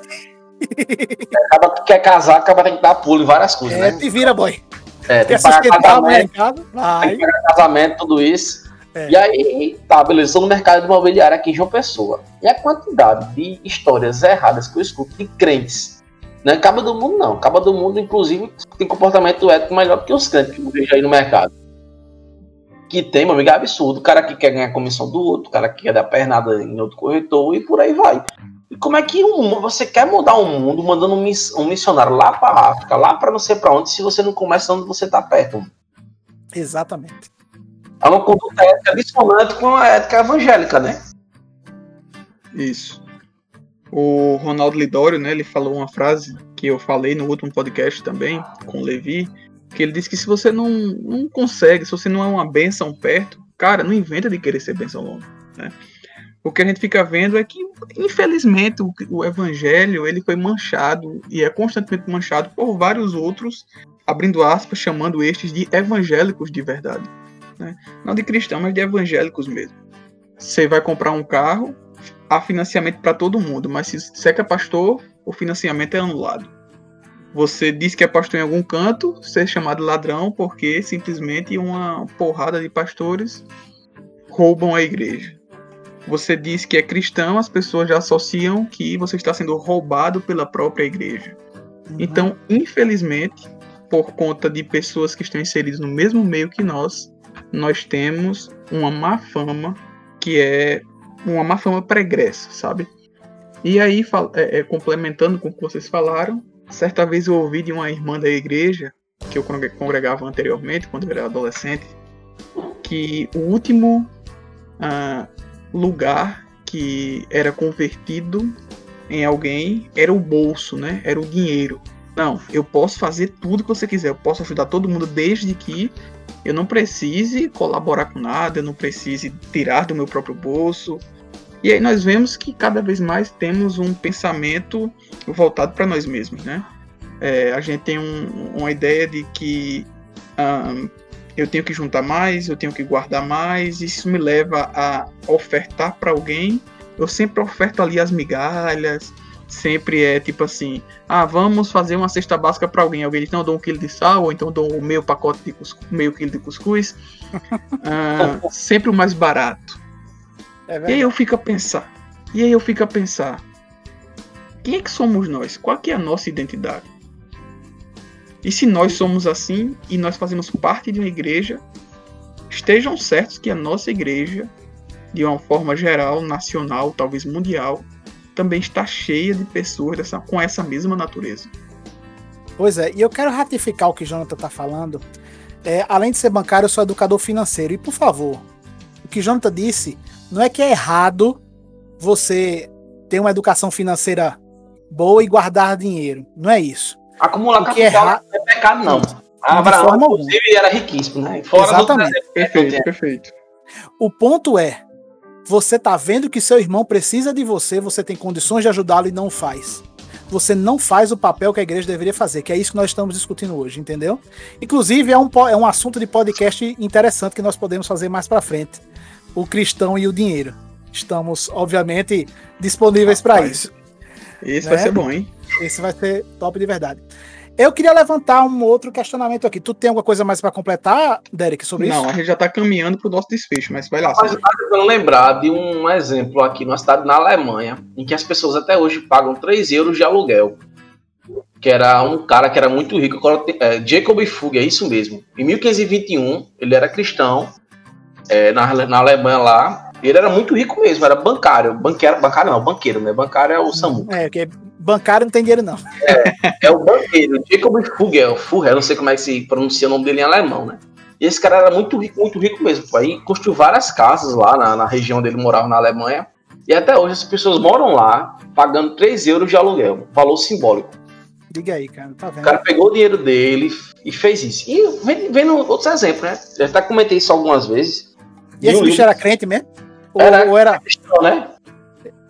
acaba que quer casar, acaba tendo que dar pulo em várias coisas, é, né? te vira, boy. É, tem que pagar casamento, tem que pagar casamento, tudo isso. É. E aí, tá, beleza, estou no mercado imobiliário aqui em João Pessoa. E a quantidade de histórias erradas que eu escuto de crentes. Não é acaba do mundo, não. Acaba do mundo, inclusive, tem comportamento ético melhor que os crentes que eu vejo aí no mercado que tem, meu amigo, é absurdo. O cara que quer ganhar comissão do outro, o cara que quer dar pernada em outro corretor e por aí vai. E como é que um, você quer mudar o um mundo mandando um, miss, um missionário lá para África, lá para não sei para onde, se você não começa onde você tá perto? Exatamente. É uma conduta ética dissonante com a ética evangélica, né? Isso. O Ronaldo Lidório, né, ele falou uma frase que eu falei no último podcast também, com o Levi, que ele disse que se você não, não consegue, se você não é uma benção perto, cara, não inventa de querer ser benção longe, né? O que a gente fica vendo é que, infelizmente, o, o evangelho ele foi manchado e é constantemente manchado por vários outros, abrindo aspas, chamando estes de evangélicos de verdade. Né? Não de cristãos, mas de evangélicos mesmo. Você vai comprar um carro, há financiamento para todo mundo, mas se você é pastor, o financiamento é anulado. Você diz que é pastor em algum canto, ser chamado ladrão porque simplesmente uma porrada de pastores roubam a igreja. Você diz que é cristão, as pessoas já associam que você está sendo roubado pela própria igreja. Uhum. Então, infelizmente, por conta de pessoas que estão inseridas no mesmo meio que nós, nós temos uma má fama que é uma má fama pregressa, sabe? E aí, é, é, complementando com o que vocês falaram, Certa vez eu ouvi de uma irmã da igreja, que eu congregava anteriormente, quando eu era adolescente, que o último uh, lugar que era convertido em alguém era o bolso, né? Era o dinheiro. Não, eu posso fazer tudo que você quiser, eu posso ajudar todo mundo desde que eu não precise colaborar com nada, eu não precise tirar do meu próprio bolso, e aí nós vemos que cada vez mais temos um pensamento voltado para nós mesmos, né? É, a gente tem um, uma ideia de que um, eu tenho que juntar mais, eu tenho que guardar mais, isso me leva a ofertar para alguém. Eu sempre oferto ali as migalhas, sempre é tipo assim: ah, vamos fazer uma cesta básica para alguém. Alguém diz, não, eu dou um quilo de sal, ou então dou o meio pacote de cuscuz, meio quilo de cuscuz. uh, sempre o mais barato. É e aí eu fico a pensar. E aí eu fico a pensar. Quem é que somos nós? Qual que é a nossa identidade? E se nós somos assim e nós fazemos parte de uma igreja, estejam certos que a nossa igreja, de uma forma geral, nacional, talvez mundial, também está cheia de pessoas dessa, com essa mesma natureza. Pois é, e eu quero ratificar o que o Jonathan está falando. É, além de ser bancário, eu sou educador financeiro. E por favor, o que o Jonathan disse não é que é errado você ter uma educação financeira boa e guardar dinheiro. Não é isso. Acumular capital é, erra... é pecado, não. De Abraão, forma alguma. inclusive, era riquíssimo, né? Fora Exatamente. que Perfeito, tem. perfeito. O ponto é, você tá vendo que seu irmão precisa de você, você tem condições de ajudá-lo e não faz. Você não faz o papel que a igreja deveria fazer, que é isso que nós estamos discutindo hoje, entendeu? Inclusive, é um, é um assunto de podcast interessante que nós podemos fazer mais pra frente. O cristão e o dinheiro. Estamos, obviamente, disponíveis para isso. Esse Né? vai ser bom, hein? Esse vai ser top de verdade. Eu queria levantar um outro questionamento aqui. Tu tem alguma coisa mais pra completar, Derek, sobre Não, isso? a gente já tá caminhando pro nosso desfecho, mas vai lá. Mas eu tentando lembrar de um exemplo aqui numa cidade na Alemanha, em que as pessoas até hoje pagam 3 euros de aluguel. Que era um cara que era muito rico, é, Jacob Fugg, é isso mesmo. Em 1521, ele era cristão, é, na, na Alemanha lá. Ele era muito rico mesmo, era bancário. Banqueiro, bancário não, banqueiro, né? Bancário é o Samu. É, porque bancário não tem dinheiro, não. É o banqueiro, Jacob Fugel, Fugel, não sei como é que se pronuncia o nome dele em alemão, né? E esse cara era muito rico, muito rico mesmo. pô. Aí construiu várias casas lá na, na região onde ele morava na Alemanha. E até hoje as pessoas moram lá pagando 3 euros de aluguel, valor simbólico. Diga aí, cara. Tá O vendo? cara pegou o dinheiro dele e fez isso. E vendo outros exemplos, né? Eu até comentei isso algumas vezes. E esse bicho era crente mesmo? Ou Era. ou era, cristão, né?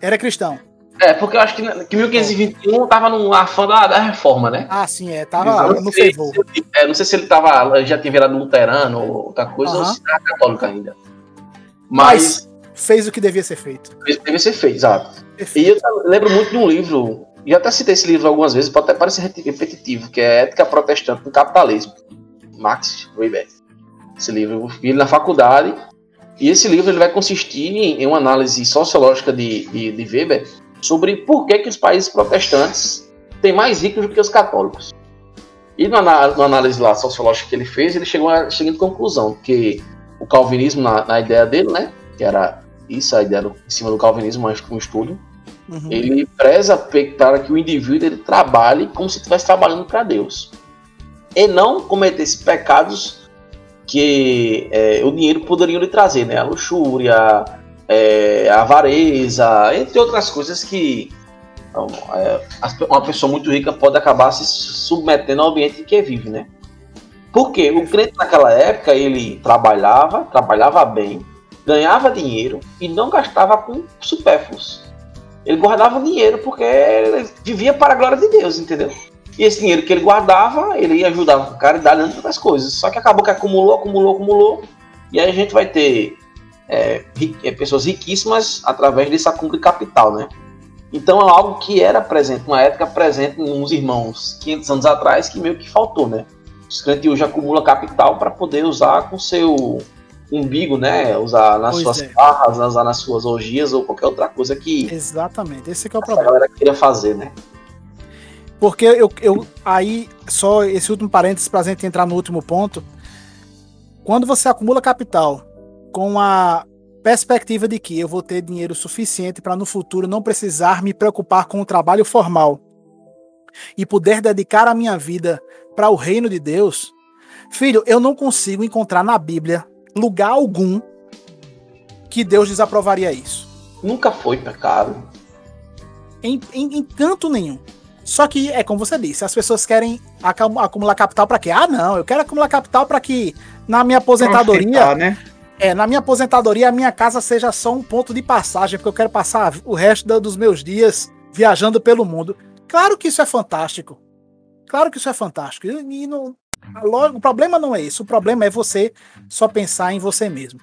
era cristão? É, porque eu acho que, que 1521 tava no afã da, da reforma, né? Ah, sim, é. Tava Eu no não sei fervor. se ele- é, não sei se ele tava, já tinha virado luterano ou outra coisa, ou Aham. se era católico ainda. Mas, Fez o que devia ser feito. isso deve ser feito, exato. E eu lembro muito de um livro, e até citei esse livro algumas vezes, pode até parecer repetitivo, que é Ética Protestante no Capitalismo. Max Weber. Esse livro eu vi ele na faculdade, e esse livro ele vai consistir em, em uma análise sociológica de, de, de Weber sobre por que, que os países protestantes têm mais ricos do que os católicos. E na, na, análise lá sociológica que ele fez, ele chegou à seguinte conclusão, que o calvinismo, na, na ideia dele, né, que era isso, a ideia do, em cima do calvinismo, acho que um estudo, Uhum. ele preza para que o indivíduo ele trabalhe como se estivesse trabalhando para Deus. E não cometesse pecados que é, o dinheiro poderia lhe trazer, né? A luxúria, é, avareza, entre outras coisas que então, é, uma pessoa muito rica pode acabar se submetendo ao ambiente em que vive, né? Porque o crente naquela época ele trabalhava, trabalhava bem, ganhava dinheiro e não gastava com supérfluos. Ele guardava dinheiro porque ele vivia para a glória de Deus, entendeu? E esse dinheiro que ele guardava, ele ia ajudar com caridade e outras coisas. Só que acabou que acumulou, acumulou, acumulou. E aí a gente vai ter é, é, pessoas riquíssimas através desse acúmulo de capital, né? Então é algo que era presente, uma ética presente nos irmãos 500 anos atrás, que meio que faltou, né? Os crentes hoje acumulam capital para poder usar com seu umbigo, né? Usar nas Pois suas é. farras, usar nas suas orgias ou qualquer outra coisa que Exatamente. Esse que é o a problema. galera queria fazer, né? Porque eu, eu aí, só esse último parênteses pra gente entrar no último ponto. Quando você acumula capital com a perspectiva de que eu vou ter dinheiro suficiente para no futuro não precisar me preocupar com o trabalho formal e poder dedicar a minha vida para o reino de Deus, filho, eu não consigo encontrar na Bíblia lugar algum que Deus desaprovaria isso. Nunca foi pecado. Em, em, em canto nenhum. Só que é como você disse, as pessoas querem acumular capital para quê? Ah, não, eu quero acumular capital para que na minha aposentadoria, né? É, na minha aposentadoria a minha casa seja só um ponto de passagem, porque eu quero passar o resto dos meus dias viajando pelo mundo. Claro que isso é fantástico. Claro que isso é fantástico. E, não- o problema não é isso. O problema é você só pensar em você mesmo.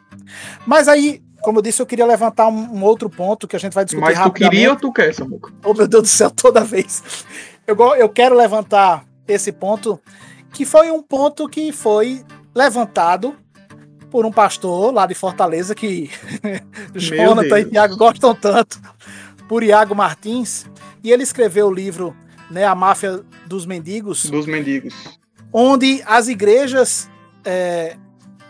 Mas aí, como eu disse, eu queria levantar um, outro ponto que a gente vai discutir Mas tu queria ou tu quer, Samuca? Oh, meu Deus do céu, toda vez. Eu, eu quero levantar esse ponto, que foi um ponto que foi levantado por um pastor lá de Fortaleza, que Jonathan e. Tiago gostam tanto, por Iago Martins. E ele escreveu o livro né, A Máfia dos Mendigos, Dos mendigos. onde as igrejas é,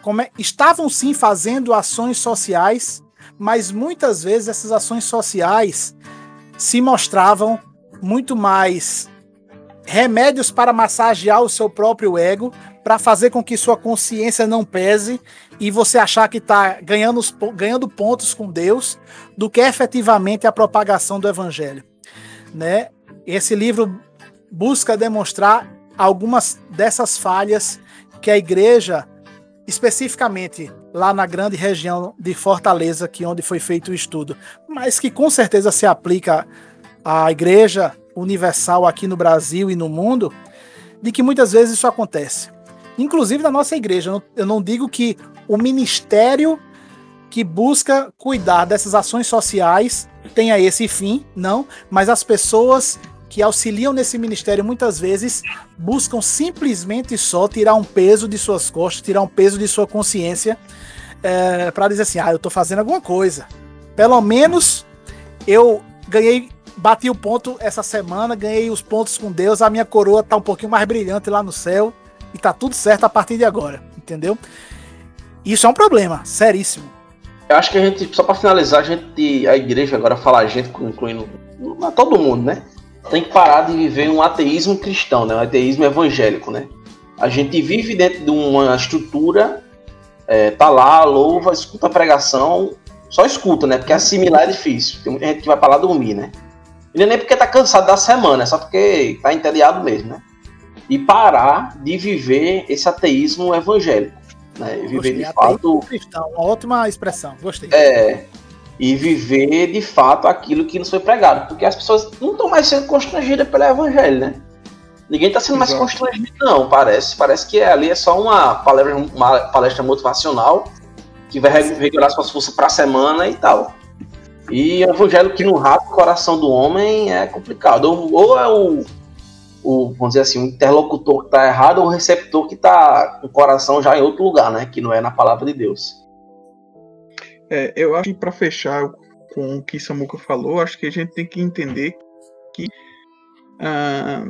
como é- estavam sim fazendo ações sociais, mas muitas vezes essas ações sociais se mostravam muito mais remédios para massagear o seu próprio ego, para fazer com que sua consciência não pese e você achar que está ganhando, ganhando pontos com Deus, do que efetivamente a propagação do evangelho. Né? Esse livro busca demonstrar algumas dessas falhas que a igreja, especificamente lá na grande região de Fortaleza, que onde foi feito o estudo, mas que com certeza se aplica à igreja universal aqui no Brasil e no mundo, de que muitas vezes isso acontece. Inclusive na nossa igreja, eu não digo que o ministério que busca cuidar dessas ações sociais tenha esse fim, não, mas as pessoas que auxiliam nesse ministério muitas vezes buscam simplesmente só tirar um peso de suas costas, tirar um peso de sua consciência é, para dizer assim, ah, eu estou fazendo alguma coisa. Pelo menos eu ganhei, bati o ponto essa semana, ganhei os pontos com Deus, a minha coroa tá um pouquinho mais brilhante lá no céu e tá tudo certo a partir de agora, entendeu? Isso é um problema, seríssimo. Eu acho que a gente, só para finalizar, a gente, a igreja agora fala a gente, incluindo todo mundo, né? Tem que parar de viver um ateísmo cristão, né? Um ateísmo evangélico, né? A gente vive dentro de uma estrutura, é, tá lá, louva, escuta a pregação, só escuta, né? Porque assimilar é difícil. Tem muita gente que vai para lá dormir, né? E não é nem porque tá cansado da semana, é só porque tá entediado mesmo, né? E parar de viver esse ateísmo evangélico. Né? Viver Gostei, de fato. Cristão, uma ótima expressão, gostei. É. E viver de fato aquilo que nos foi pregado. Porque as pessoas não estão mais sendo constrangidas pelo evangelho, né? Ninguém está sendo mais Exato. constrangido, não, parece. Parece que ali é só uma palestra, uma palestra motivacional que vai regular suas forças para a semana e tal. E o evangelho que não rasga o coração do homem é complicado. Ou, ou é o, o, vamos dizer assim, o interlocutor que está errado ou o receptor que está com o coração já em outro lugar, né? Que não é na palavra de Deus. É, eu acho que para fechar com o que Samuca falou, acho que a gente tem que entender que ah,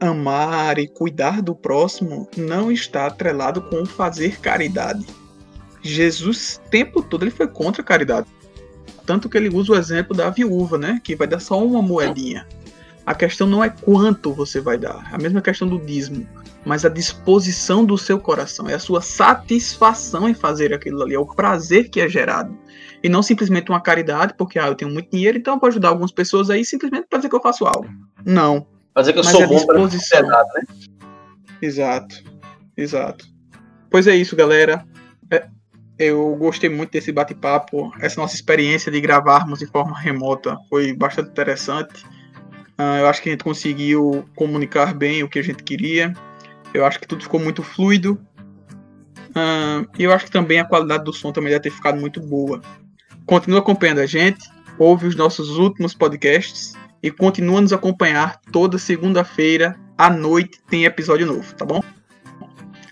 amar e cuidar do próximo não está atrelado com fazer caridade. Jesus, o tempo todo, ele foi contra a caridade. Tanto que ele usa o exemplo da viúva, né? Que vai dar só uma moedinha. A questão não é quanto você vai dar, é a mesma questão do dízimo, mas a disposição do seu coração, é a sua satisfação em fazer aquilo ali, é o prazer que é gerado. E não simplesmente uma caridade, porque ah, eu tenho muito dinheiro, então eu vou ajudar algumas pessoas aí simplesmente para dizer que eu faço algo. Não. Fazer que eu Mas sou a bom disposição. sociedade, né? Exato. Exato. Pois é isso, galera. É, eu gostei muito desse bate-papo. Essa nossa experiência de gravarmos de forma remota foi bastante interessante. Ah, eu acho que a gente conseguiu comunicar bem o que a gente queria. Eu acho que tudo ficou muito fluido. Ah, e eu acho que também a qualidade do som também deve ter ficado muito boa. Continua acompanhando a gente, ouve os nossos últimos podcasts e continua nos acompanhar toda segunda-feira à noite tem episódio novo, tá bom?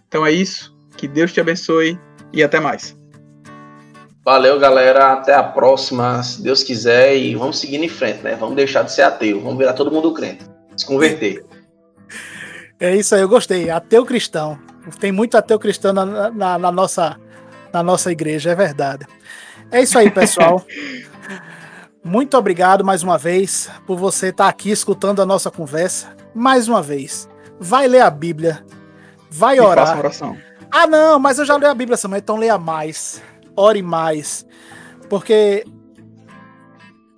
Então é isso. Que Deus te abençoe e até mais. Valeu, galera. Até a próxima, se Deus quiser. E vamos seguindo em frente, né? Vamos deixar de ser ateu. Vamos virar todo mundo crente. Se converter. É isso aí, eu gostei. Ateu cristão. Tem muito ateu cristão na, na- na nossa, na nossa igreja, é verdade. É isso aí, pessoal. muito obrigado mais uma vez por você estar aqui escutando a nossa conversa. Mais uma vez. Vai ler a Bíblia. Vai E faça orar. oração. Ah, não, mas eu já leio a Bíblia, Samuel, então leia mais. Ore mais. Porque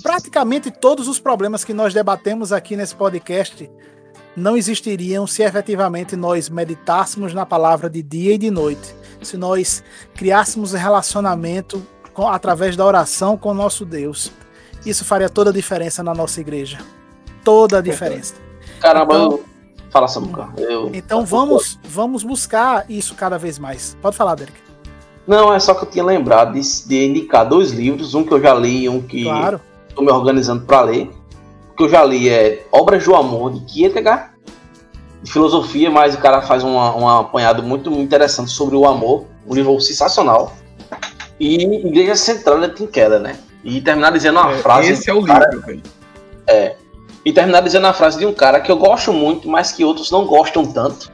praticamente todos os problemas que nós debatemos aqui nesse podcast não existiriam se efetivamente nós meditássemos na palavra de dia e de noite. Se nós criássemos um relacionamento com- através da oração com o nosso Deus. Isso faria toda a diferença na nossa igreja. Toda a diferença. Caramba, Então- eu... Fala, Samuca. Eu... Então vamos, vamos buscar isso cada vez mais. Pode falar, Derek. Não, é só que eu tinha lembrado de, de indicar dois livros. Um que eu já li e um que Claro. estou me organizando para ler. O que eu já li é Obras do Amor, de Kierkegaard. De filosofia, mas o cara faz uma- um apanhado muito interessante sobre o amor. Um livro sensacional. E Igreja Central de Tim Keller, né? E terminar dizendo uma É, frase... Esse é o cara, livro, velho. E terminar dizendo a frase de um cara que eu gosto muito, mas que outros não gostam tanto,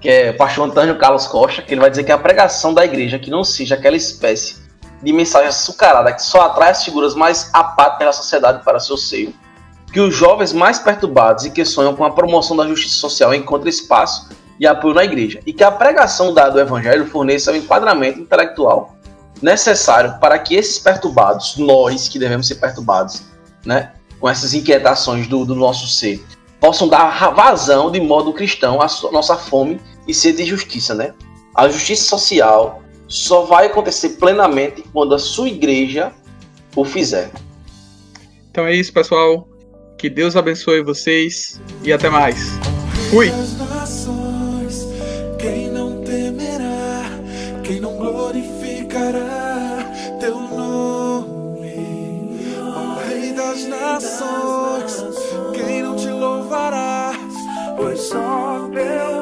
que é o pastor Antônio Carlos Costa, que ele vai dizer que a pregação da igreja que não seja aquela espécie de mensagem açucarada que só atrai as figuras mais apáticas da sociedade para seu seio, que os jovens mais perturbados e que sonham com a promoção da justiça social encontrem espaço e apoio na igreja, e que a pregação da- do evangelho forneça o enquadramento intelectual necessário para que esses perturbados, nós que devemos ser perturbados, né, com essas inquietações do, do nosso ser, possam dar vazão de modo cristão à nossa fome e sede de justiça, né? a justiça social só vai acontecer plenamente quando a sua igreja o fizer. Então é isso, pessoal. Que Deus abençoe vocês e até mais. Fui! Pois só